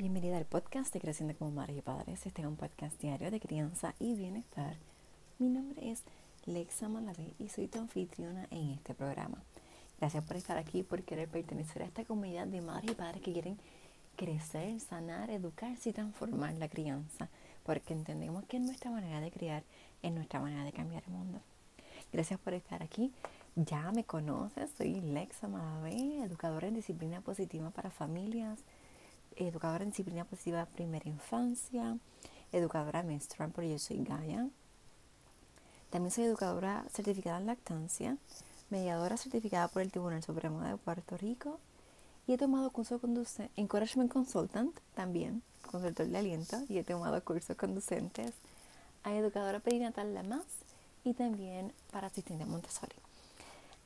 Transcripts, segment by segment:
Bienvenida al podcast de Creciendo como Madres y Padres. Este es un podcast diario de crianza y bienestar. Mi nombre es Lexa Malavé y soy tu anfitriona en este programa. Gracias por estar aquí, por querer pertenecer a esta comunidad de madres y padres que quieren crecer, sanar, educarse y transformar la crianza, porque entendemos que nuestra manera de criar es nuestra manera de cambiar el mundo. Gracias por estar aquí. Ya me conoces, soy Lexa Malavé, educadora en disciplina positiva para familias educadora en disciplina positiva primera infancia, educadora menstrual, porque yo soy Gaia. También soy educadora certificada en lactancia, mediadora certificada por el Tribunal Supremo de Puerto Rico y he tomado curso de conducente, Encouragement Consultant también, consultor de aliento, y he tomado cursos conducentes a educadora perinatal la más y también para asistente Montessori.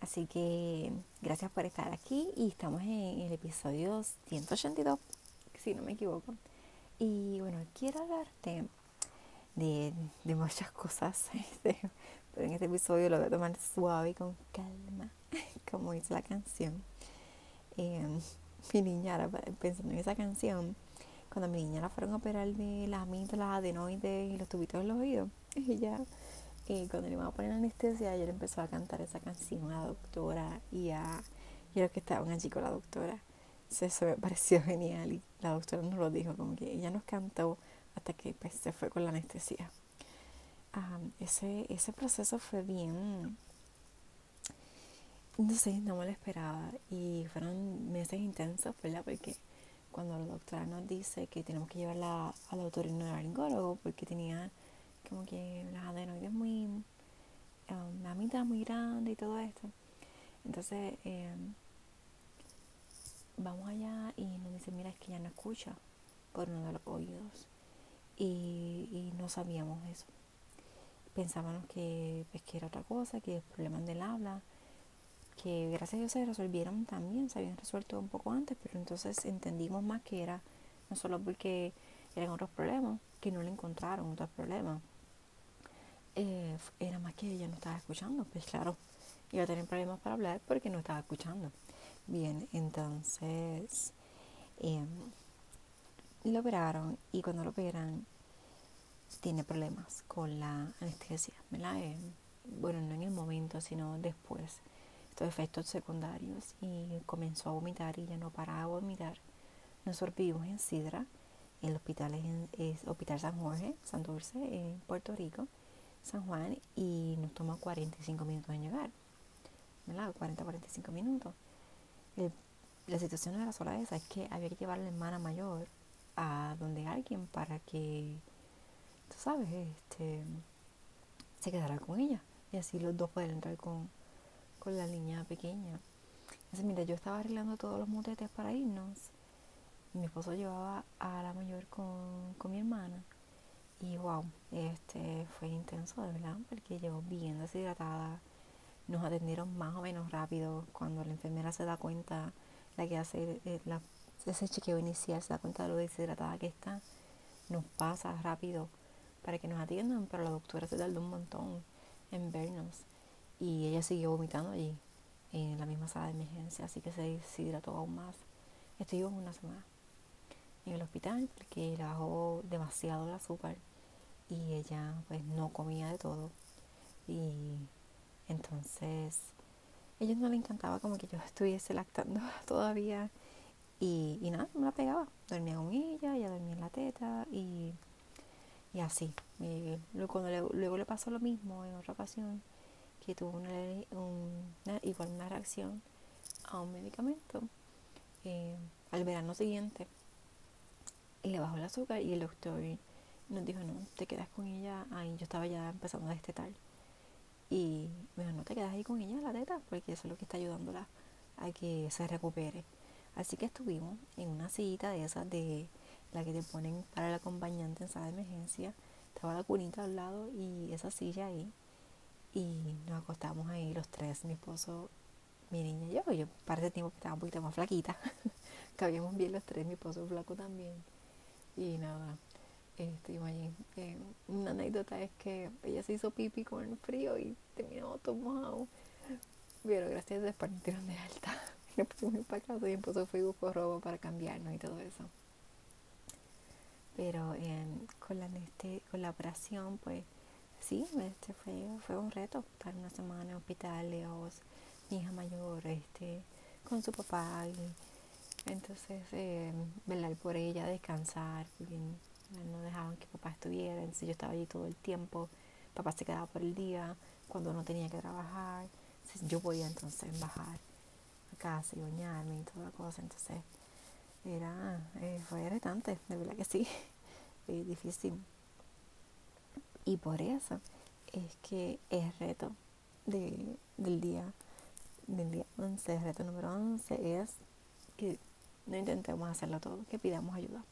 Así que gracias por estar aquí y estamos en el episodio 182 si no me equivoco. Y bueno, quiero hablarte de, de muchas cosas, este, pero en este episodio lo voy a tomar suave y con calma, como dice la canción. Em, mi niña, pensando en esa canción, cuando mi niña la fueron a operar de las adenoides y los tubitos en los oídos, ella, eh, cuando le iban a poner anestesia, ella le empezó a cantar esa canción a la doctora y a, y a los que estaban allí con la doctora eso me pareció genial y la doctora nos lo dijo, como que ella nos cantó hasta que pues, se fue con la anestesia. ese, ese proceso fue bien, no sé, no me lo esperaba y fueron meses intensos, ¿verdad? Porque cuando la doctora nos dice que tenemos que llevarla al otorrinolaringólogo porque tenía como que las adenoides muy, um, la mitad muy grande y todo esto. Entonces, eh, vamos allá y nos dice, mira, es que ya no escucha por uno de los oídos. Y, no sabíamos eso. Pensábamos que, pues, que era otra cosa, que problemas del habla, que gracias a Dios se resolvieron también, se habían resuelto un poco antes, pero entonces entendimos más que era, no solo porque eran otros problemas, que no le encontraron otros problemas, eh, era más que ella no estaba escuchando, pues claro, iba a tener problemas para hablar porque no estaba escuchando. Bien, entonces em, lo operaron y cuando lo operan tiene problemas con la anestesia, ¿verdad? Em, bueno, no en el momento, sino después, estos efectos secundarios y comenzó a vomitar y ya no paraba de vomitar. Nosotros vivimos en Sidra, el hospital es, Hospital San Jorge, San Dulce, en Puerto Rico, San Juan, y nos toma 45 minutos en llegar, ¿verdad? 40-45 minutos la situación no era sola esa, es que había que llevar a la hermana mayor a donde alguien para que, tú sabes, este, se quedara con ella y así los dos pueden entrar con, con la niña pequeña. Entonces, mira, yo estaba arreglando todos los motetes para irnos. Mi esposo llevaba a la mayor con, con mi hermana. Y wow, este fue intenso de verdad, porque llegó bien deshidratada nos atendieron más o menos rápido cuando la enfermera se da cuenta, la que hace eh, ese chequeo inicial, se da cuenta de lo deshidratada que está, nos pasa rápido para que nos atiendan, pero la doctora se tardó un montón en vernos y ella siguió vomitando allí en la misma sala de emergencia, así que se deshidrató aún más. Estuvimos una semana en el hospital porque le bajó demasiado el azúcar y ella pues no comía de todo y entonces, a ellos no le encantaba como que yo estuviese lactando todavía. Y, y nada, me la pegaba. Dormía con ella, ella dormía en la teta y, y así. luego, luego, le pasó lo mismo en otra ocasión, que tuvo una, una igual una reacción a un medicamento eh, al verano siguiente. Y le bajó el azúcar y el doctor nos dijo, no, te quedas con ella. Ahí yo estaba ya empezando a destetar. Y me no te quedas ahí con ella la teta, porque eso es lo que está ayudándola a que se recupere. Así que estuvimos en una cita de esas de la que te ponen para el acompañante en sala de emergencia. Estaba la cunita al lado y esa silla ahí. Y nos acostamos ahí los tres, mi esposo, mi niña y yo. Yo para ese tiempo estaba un poquito más flaquita. Cabíamos bien los tres, mi esposo flaco también. Y nada, este, eh, una anécdota es que ella se hizo pipi con el frío y terminó todo mojado. Pero gracias a después de alta. Le pusimos para casa y empezó y buscó robo para cambiarnos y todo eso. Pero con, la, este, con la operación, pues sí, este fue, fue un reto estar una semana en hospital, lejos, mi hija mayor, este, con su papá y entonces eh, velar por ella, descansar, porque no dejaban que papá estuviera, entonces yo estaba allí todo el tiempo, papá se quedaba por el día cuando no tenía que trabajar, yo podía entonces bajar a casa y bañarme y toda la cosa, entonces era, eh, fue irritante, de verdad que sí, es difícil. Y por eso es que el reto de, del día del día 11, el reto número 11 es que no intentemos hacerlo todo, que pidamos ayuda.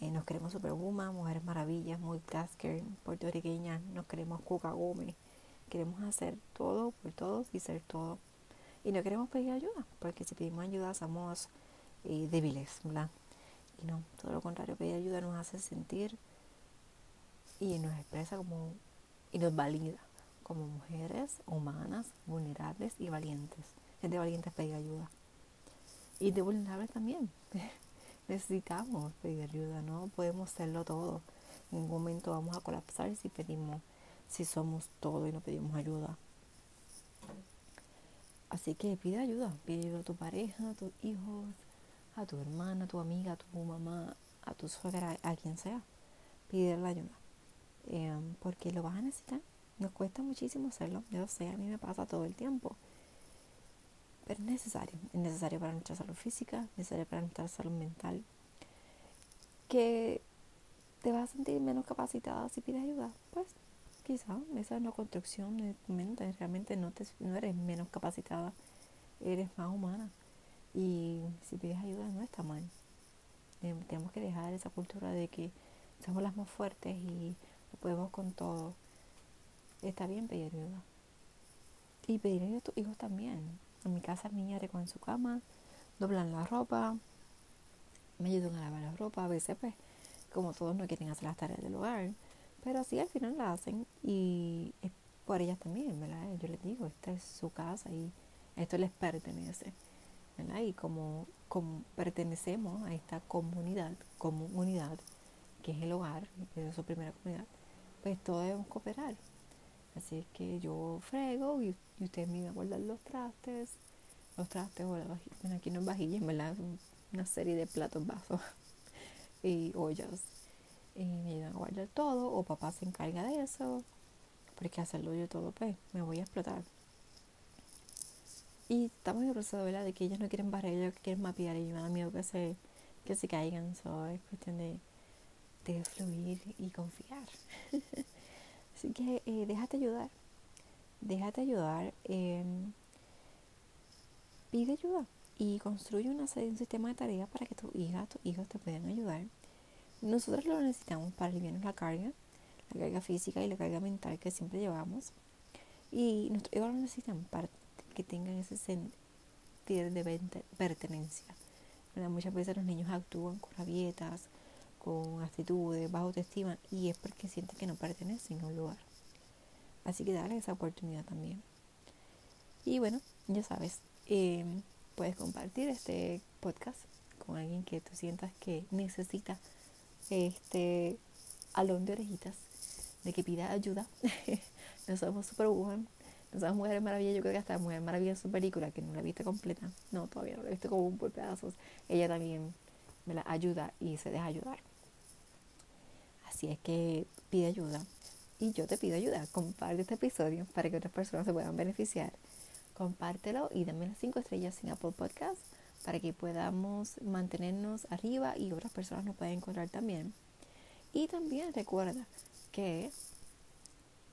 Eh, nos queremos Superwoman, Mujeres Maravillas, Multitasker, puertorriqueñas, nos queremos Cuca Gómez. Queremos hacer todo por todos y ser todo. Y no queremos pedir ayuda, porque si pedimos ayuda somos eh, débiles, ¿verdad? Y no, todo lo contrario, pedir ayuda nos hace sentir y nos expresa como y nos valida como mujeres humanas, vulnerables y valientes. Es de valientes pedir ayuda. Y de vulnerables también. Necesitamos pedir ayuda, no podemos hacerlo todo. En un momento vamos a colapsar si pedimos, si somos todo y no pedimos ayuda. Así que pide ayuda, pide ayuda a tu pareja, a tus hijos, a tu hermana, a tu amiga, a tu mamá, a tu suegra, a quien sea. Pide ayuda. Em, porque lo vas a necesitar. Nos cuesta muchísimo hacerlo, yo sé, a mí me pasa todo el tiempo. Pero es necesario, es necesario para nuestra salud física, es necesario para nuestra salud mental. Que te vas a sentir menos capacitada si pides ayuda. Pues quizá esa es la construcción de tu mente, realmente no, te, no eres menos capacitada, eres más humana. Y si pides ayuda no está mal. Tenemos que dejar esa cultura de que somos las más fuertes y lo podemos con todo. Está bien pedir ayuda. Y pedir ayuda a tus hijos también. En mi casa mi niña recogen su cama, doblan la ropa, me ayudan a lavar la ropa. A veces pues como todos no quieren hacer las tareas del hogar, pero sí al final la hacen y es por ellas también, ¿verdad? Yo les digo, esta es su casa y esto les pertenece. Y como, pertenecemos a esta comunidad, comunidad, que es el hogar, que es su primera comunidad, pues todos debemos cooperar. Así que yo frego y, ustedes me van a guardar los trastes, los trastes o la vajilla, aquí no es vajilla, ¿verdad? Una serie de platos, vasos y ollas. Y me ayudan a guardar todo, o papá se encarga de eso, porque hacerlo yo todo, pues me voy a explotar. Y estamos en el proceso, ¿verdad? De que ellas no quieren barrer, ellas quieren mapear y me da miedo que se, que se caigan. So, es cuestión de, de fluir y confiar. Así que eh, déjate ayudar. Déjate ayudar. Em, pide ayuda y construye una, un sistema de tareas para que tu hija, tus hijos te puedan ayudar. Nosotros lo necesitamos para aliviarnos la carga, la carga física y la carga mental que siempre llevamos. Y nuestros hijos lo necesitan para que tengan ese sentido de pertenencia. Muchas veces los niños actúan con rabietas, con actitudes, bajo autoestima y es porque sienten que no pertenecen a un lugar. Así que dale esa oportunidad también. Y bueno, ya sabes, em, puedes compartir este podcast con alguien que tú sientas que necesita este alón de orejitas, de que pida ayuda. no somos superwoman, esas Mujeres Maravilla, yo creo que hasta Mujer Maravilla en su película, que no la he visto completa, no, todavía no la he visto como por pedazos, ella también me la ayuda y se deja ayudar. Así es que pide ayuda. Y yo te pido ayuda. Comparte este episodio para que otras personas se puedan beneficiar. Compártelo y dame las 5 estrellas en Apple Podcast para que podamos mantenernos arriba y otras personas nos puedan encontrar también. Y también recuerda que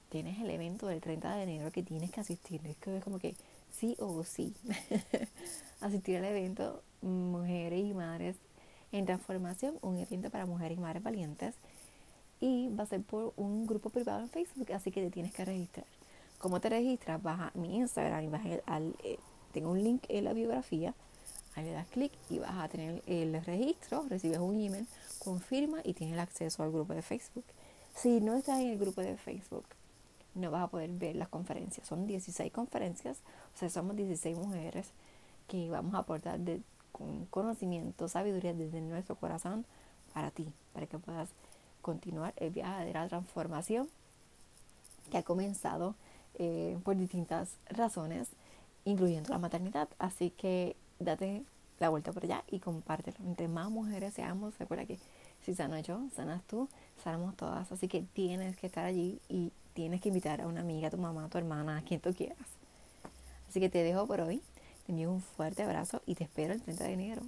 tienes el evento del 30 de enero que tienes que asistir. Es como que sí o sí. asistir al evento Mujeres y Madres en Transformación, un evento para mujeres y madres valientes. Y va a ser por un grupo privado en Facebook, así que te tienes que registrar. ¿Cómo te registras? Vas a mi Instagram y vas al, eh, tengo un link en la biografía. Ahí le das clic y vas a tener el registro, recibes un email, confirma y tienes el acceso al grupo de Facebook. Si no estás en el grupo de Facebook, no vas a poder ver las conferencias. Son 16 conferencias, o sea, somos 16 mujeres que vamos a aportar de, con conocimiento, sabiduría desde nuestro corazón para ti, para que puedas continuar el viaje de la transformación que ha comenzado eh, por distintas razones, incluyendo la maternidad. Así que date la vuelta por allá y compártelo. Entre más mujeres seamos, recuerda que si sano yo, sanas tú, sanamos todas. Así que tienes que estar allí y tienes que invitar a una amiga, a tu mamá, a tu hermana, a quien tú quieras. Así que te dejo por hoy. Te envío un fuerte abrazo y te espero el 30 de enero.